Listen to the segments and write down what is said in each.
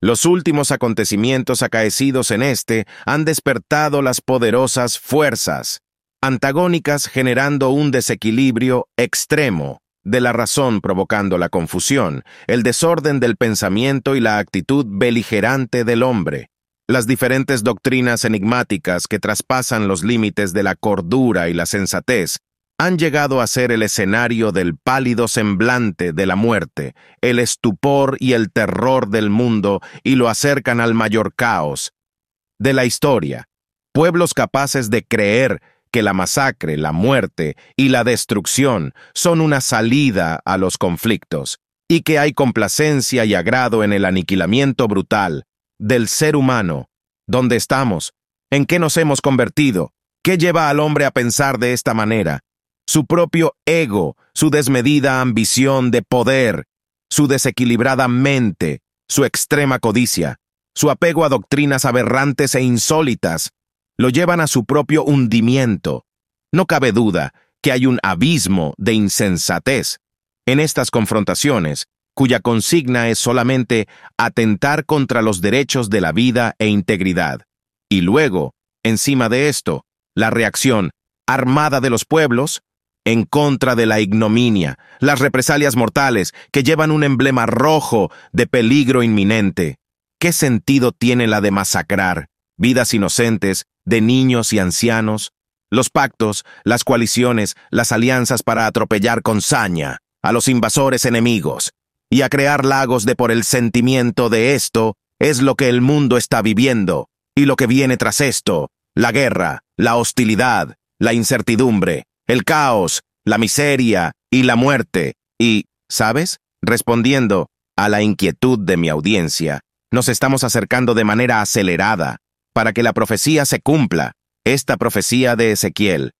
Los últimos acontecimientos acaecidos en este han despertado las poderosas fuerzas, antagónicas generando un desequilibrio extremo de la razón provocando la confusión, el desorden del pensamiento y la actitud beligerante del hombre. Las diferentes doctrinas enigmáticas que traspasan los límites de la cordura y la sensatez han llegado a ser el escenario del pálido semblante de la muerte, el estupor y el terror del mundo y lo acercan al mayor caos de la historia. Pueblos capaces de creer que la masacre, la muerte y la destrucción son una salida a los conflictos, y que hay complacencia y agrado en el aniquilamiento brutal del ser humano. ¿Dónde estamos? ¿En qué nos hemos convertido? ¿Qué lleva al hombre a pensar de esta manera? Su propio ego, su desmedida ambición de poder, su desequilibrada mente, su extrema codicia, su apego a doctrinas aberrantes e insólitas, lo llevan a su propio hundimiento. No cabe duda que hay un abismo de insensatez en estas confrontaciones, cuya consigna es solamente atentar contra los derechos de la vida e integridad. Y luego, encima de esto, la reacción armada de los pueblos en contra de la ignominia, las represalias mortales que llevan un emblema rojo de peligro inminente. ¿Qué sentido tiene la de masacrar vidas inocentes de niños y ancianos, los pactos, las coaliciones, las alianzas para atropellar con saña a los invasores enemigos y a crear lagos de por el sentimiento de esto es lo que el mundo está viviendo y lo que viene tras esto, la guerra, la hostilidad, la incertidumbre, el caos, la miseria y la muerte. Y, ¿sabes? Respondiendo a la inquietud de mi audiencia, nos estamos acercando de manera acelerada para que la profecía se cumpla, esta profecía de Ezequiel,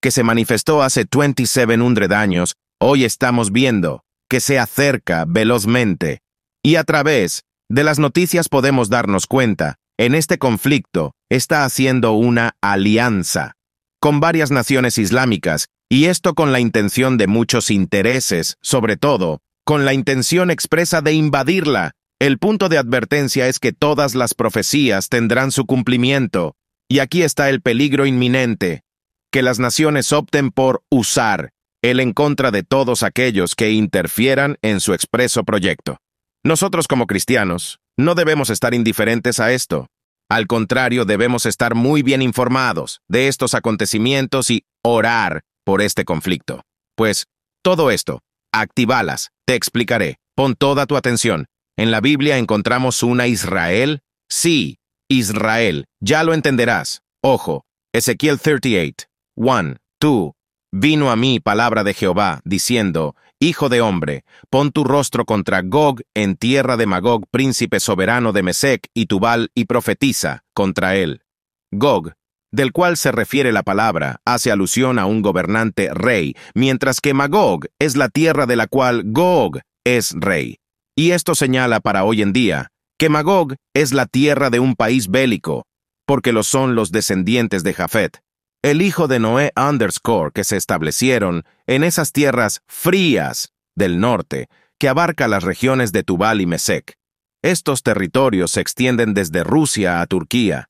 que se manifestó hace 2700 años, hoy estamos viendo que se acerca velozmente. Y a través de las noticias podemos darnos cuenta, en este conflicto está haciendo una alianza con varias naciones islámicas, y esto con la intención de muchos intereses, sobre todo, con la intención expresa de invadirla el punto de advertencia es que todas las profecías tendrán su cumplimiento, y aquí está el peligro inminente, que las naciones opten por usar el en contra de todos aquellos que interfieran en su expreso proyecto. Nosotros como cristianos no debemos estar indiferentes a esto. Al contrario, debemos estar muy bien informados de estos acontecimientos y orar por este conflicto. Pues, todo esto, activalas, te explicaré. Pon toda tu atención. ¿En la Biblia encontramos una Israel? Sí, Israel. Ya lo entenderás. Ojo, Ezequiel 38, 1, 2. Vino a mí palabra de Jehová, diciendo, Hijo de hombre, pon tu rostro contra Gog en tierra de Magog, príncipe soberano de Mesec y Tubal, y profetiza contra él. Gog, del cual se refiere la palabra, hace alusión a un gobernante rey, mientras que Magog es la tierra de la cual Gog es rey. Y esto señala para hoy en día que Magog es la tierra de un país bélico, porque lo son los descendientes de Jafet, el hijo de Noé underscore que se establecieron en esas tierras frías del norte que abarca las regiones de Tubal y Mesec. Estos territorios se extienden desde Rusia a Turquía,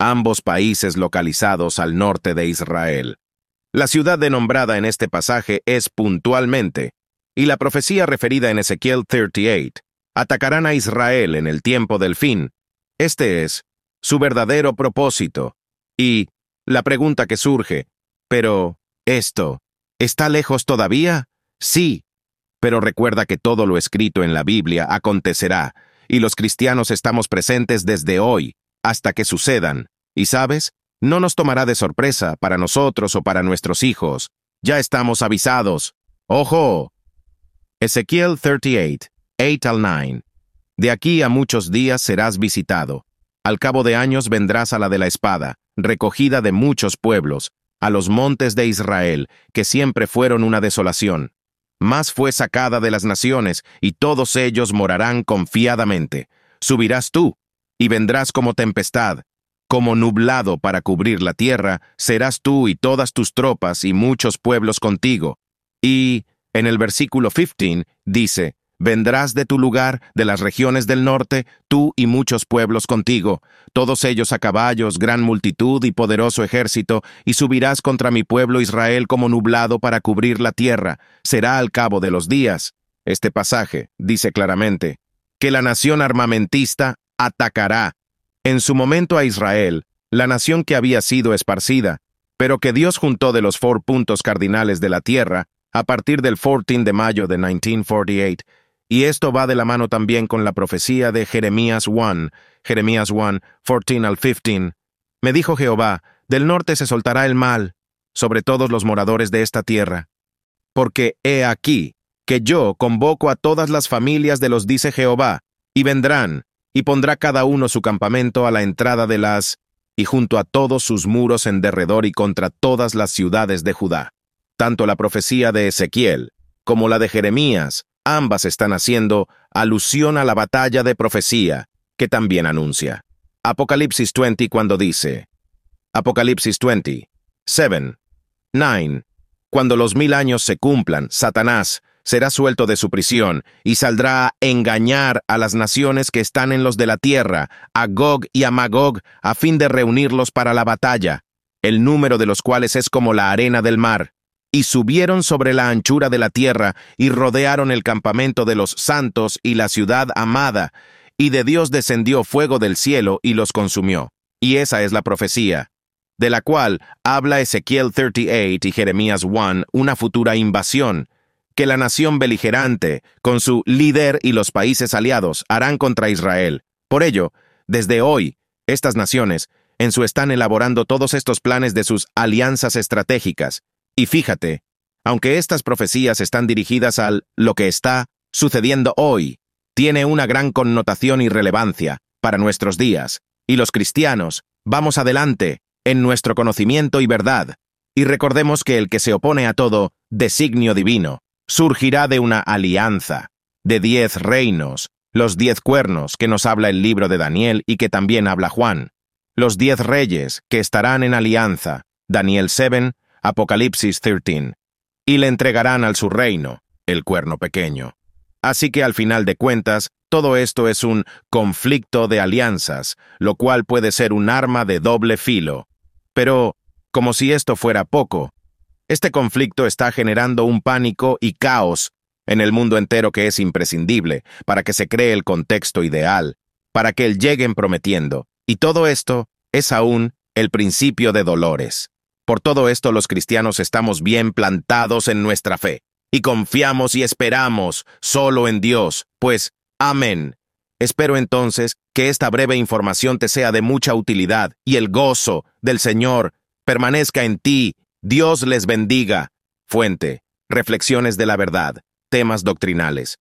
ambos países localizados al norte de Israel. La ciudad denombrada en este pasaje es puntualmente y la profecía referida en Ezequiel 38, atacarán a Israel en el tiempo del fin. Este es su verdadero propósito. Y la pregunta que surge, pero, ¿esto está lejos todavía? Sí, pero recuerda que todo lo escrito en la Biblia acontecerá, y los cristianos estamos presentes desde hoy hasta que sucedan. Y sabes, no nos tomará de sorpresa para nosotros o para nuestros hijos. Ya estamos avisados. ¡Ojo! Ezequiel 38, 8 al 9. De aquí a muchos días serás visitado. Al cabo de años vendrás a la de la espada, recogida de muchos pueblos, a los montes de Israel, que siempre fueron una desolación. Más fue sacada de las naciones, y todos ellos morarán confiadamente. Subirás tú, y vendrás como tempestad, como nublado para cubrir la tierra, serás tú y todas tus tropas y muchos pueblos contigo. Y en el versículo 15 dice, Vendrás de tu lugar, de las regiones del norte, tú y muchos pueblos contigo, todos ellos a caballos, gran multitud y poderoso ejército, y subirás contra mi pueblo Israel como nublado para cubrir la tierra. Será al cabo de los días. Este pasaje dice claramente que la nación armamentista atacará en su momento a Israel, la nación que había sido esparcida, pero que Dios juntó de los four puntos cardinales de la tierra a partir del 14 de mayo de 1948 y esto va de la mano también con la profecía de Jeremías 1, Jeremías 1, 14 al 15. Me dijo Jehová, del norte se soltará el mal sobre todos los moradores de esta tierra. Porque he aquí que yo convoco a todas las familias de los dice Jehová, y vendrán, y pondrá cada uno su campamento a la entrada de las, y junto a todos sus muros en derredor y contra todas las ciudades de Judá. Tanto la profecía de Ezequiel como la de Jeremías ambas están haciendo alusión a la batalla de profecía que también anuncia. Apocalipsis 20 cuando dice, Apocalipsis 20, 7, 9, cuando los mil años se cumplan, Satanás será suelto de su prisión y saldrá a engañar a las naciones que están en los de la tierra, a Gog y a Magog, a fin de reunirlos para la batalla, el número de los cuales es como la arena del mar y subieron sobre la anchura de la tierra, y rodearon el campamento de los santos y la ciudad amada, y de Dios descendió fuego del cielo y los consumió. Y esa es la profecía, de la cual habla Ezequiel 38 y Jeremías 1, una futura invasión, que la nación beligerante, con su líder y los países aliados, harán contra Israel. Por ello, desde hoy, estas naciones, en su están elaborando todos estos planes de sus alianzas estratégicas, y fíjate, aunque estas profecías están dirigidas al lo que está sucediendo hoy, tiene una gran connotación y relevancia para nuestros días, y los cristianos vamos adelante en nuestro conocimiento y verdad, y recordemos que el que se opone a todo designio divino surgirá de una alianza, de diez reinos, los diez cuernos que nos habla el libro de Daniel y que también habla Juan, los diez reyes que estarán en alianza, Daniel 7, Apocalipsis 13, y le entregarán al su reino, el cuerno pequeño. Así que al final de cuentas, todo esto es un conflicto de alianzas, lo cual puede ser un arma de doble filo. Pero, como si esto fuera poco, este conflicto está generando un pánico y caos en el mundo entero que es imprescindible para que se cree el contexto ideal, para que él lleguen prometiendo. Y todo esto es aún el principio de dolores. Por todo esto los cristianos estamos bien plantados en nuestra fe, y confiamos y esperamos solo en Dios, pues, amén. Espero entonces que esta breve información te sea de mucha utilidad y el gozo del Señor permanezca en ti. Dios les bendiga. Fuente. Reflexiones de la verdad. Temas doctrinales.